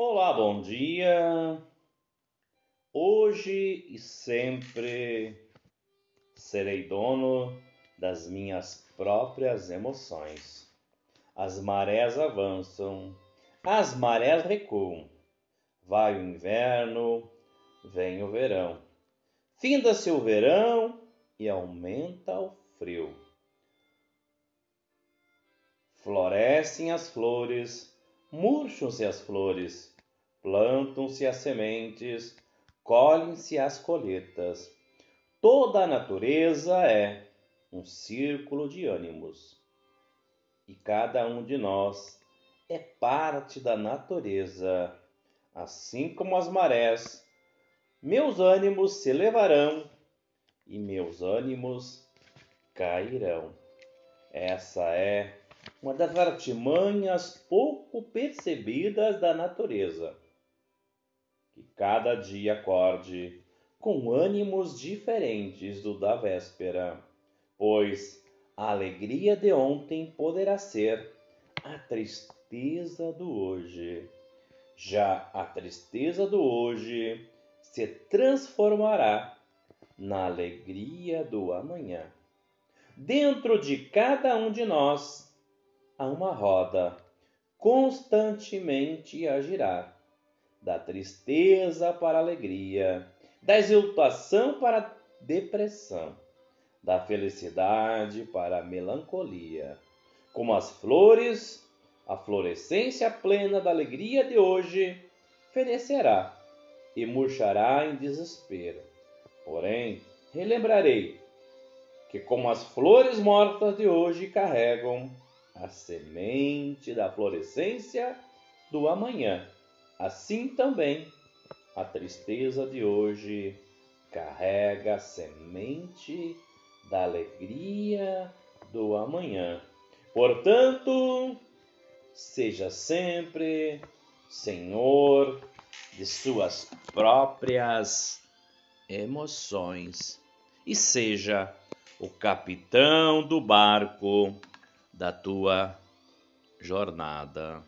Olá, bom dia. Hoje e sempre serei dono das minhas próprias emoções. As marés avançam, as marés recuam. Vai o inverno, vem o verão. Finda-se o verão e aumenta o frio. Florescem as flores murcham-se as flores, plantam-se as sementes, colhem-se as colheitas. Toda a natureza é um círculo de ânimos. E cada um de nós é parte da natureza, assim como as marés. Meus ânimos se elevarão e meus ânimos cairão. Essa é uma das artimanhas pouco percebidas da natureza. Que cada dia acorde com ânimos diferentes do da véspera, pois a alegria de ontem poderá ser a tristeza do hoje. Já a tristeza do hoje se transformará na alegria do amanhã. Dentro de cada um de nós a uma roda constantemente a girar, da tristeza para a alegria, da exultação para a depressão, da felicidade para a melancolia. Como as flores, a florescência plena da alegria de hoje fenecerá e murchará em desespero. Porém, relembrarei que, como as flores mortas de hoje carregam a semente da florescência do amanhã. Assim também, a tristeza de hoje carrega a semente da alegria do amanhã. Portanto, seja sempre senhor de suas próprias emoções e seja o capitão do barco da tua jornada.